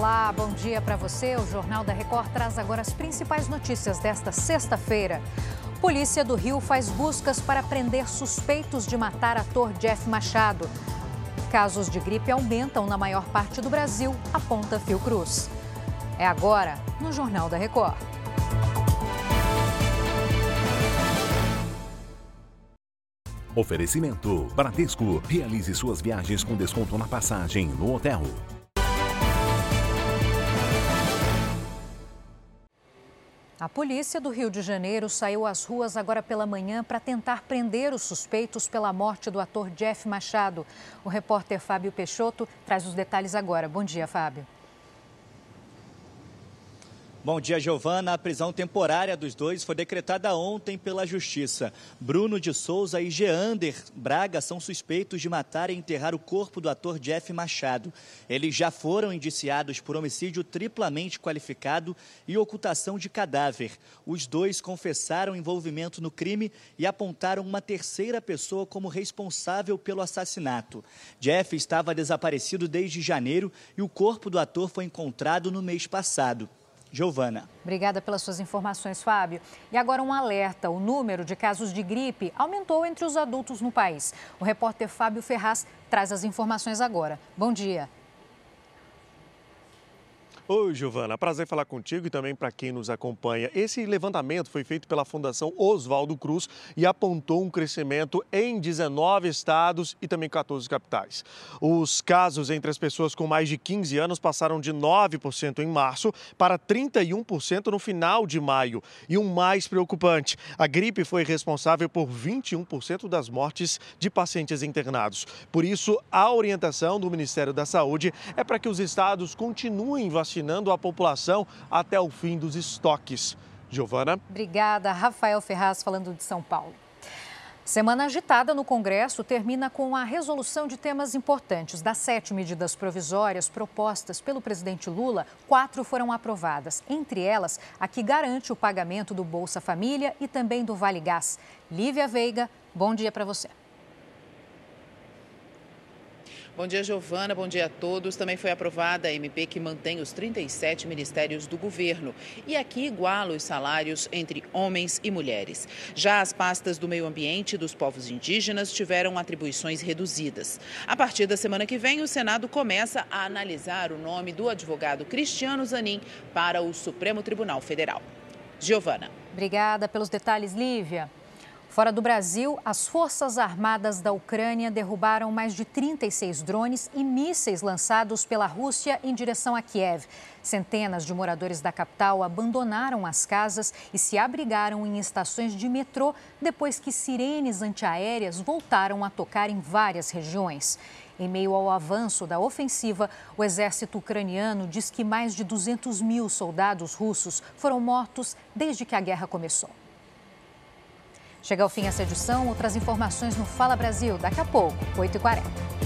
Olá, bom dia para você. O Jornal da Record traz agora as principais notícias desta sexta-feira. Polícia do Rio faz buscas para prender suspeitos de matar ator Jeff Machado. Casos de gripe aumentam na maior parte do Brasil, aponta Fiocruz. É agora no Jornal da Record. Oferecimento: Bradesco. Realize suas viagens com desconto na passagem no hotel. A polícia do Rio de Janeiro saiu às ruas agora pela manhã para tentar prender os suspeitos pela morte do ator Jeff Machado. O repórter Fábio Peixoto traz os detalhes agora. Bom dia, Fábio. Bom dia, Giovana. A prisão temporária dos dois foi decretada ontem pela Justiça. Bruno de Souza e Geander Braga são suspeitos de matar e enterrar o corpo do ator Jeff Machado. Eles já foram indiciados por homicídio triplamente qualificado e ocultação de cadáver. Os dois confessaram envolvimento no crime e apontaram uma terceira pessoa como responsável pelo assassinato. Jeff estava desaparecido desde janeiro e o corpo do ator foi encontrado no mês passado. Giovana. Obrigada pelas suas informações, Fábio. E agora um alerta: o número de casos de gripe aumentou entre os adultos no país. O repórter Fábio Ferraz traz as informações agora. Bom dia. Oi, Giovana. Prazer falar contigo e também para quem nos acompanha. Esse levantamento foi feito pela Fundação Oswaldo Cruz e apontou um crescimento em 19 estados e também 14 capitais. Os casos entre as pessoas com mais de 15 anos passaram de 9% em março para 31% no final de maio. E o um mais preocupante, a gripe foi responsável por 21% das mortes de pacientes internados. Por isso, a orientação do Ministério da Saúde é para que os estados continuem vacinando vacinando a população até o fim dos estoques. Giovana. Obrigada. Rafael Ferraz falando de São Paulo. Semana agitada no Congresso termina com a resolução de temas importantes. Das sete medidas provisórias propostas pelo presidente Lula, quatro foram aprovadas. Entre elas, a que garante o pagamento do Bolsa Família e também do Vale Gás. Lívia Veiga, bom dia para você. Bom dia, Giovana. Bom dia a todos. Também foi aprovada a MP que mantém os 37 ministérios do governo e aqui iguala os salários entre homens e mulheres. Já as pastas do meio ambiente e dos povos indígenas tiveram atribuições reduzidas. A partir da semana que vem, o Senado começa a analisar o nome do advogado Cristiano Zanin para o Supremo Tribunal Federal. Giovana. Obrigada pelos detalhes, Lívia. Fora do Brasil, as Forças Armadas da Ucrânia derrubaram mais de 36 drones e mísseis lançados pela Rússia em direção a Kiev. Centenas de moradores da capital abandonaram as casas e se abrigaram em estações de metrô depois que sirenes antiaéreas voltaram a tocar em várias regiões. Em meio ao avanço da ofensiva, o exército ucraniano diz que mais de 200 mil soldados russos foram mortos desde que a guerra começou. Chega ao fim essa edição, outras informações no Fala Brasil, daqui a pouco, 8h40.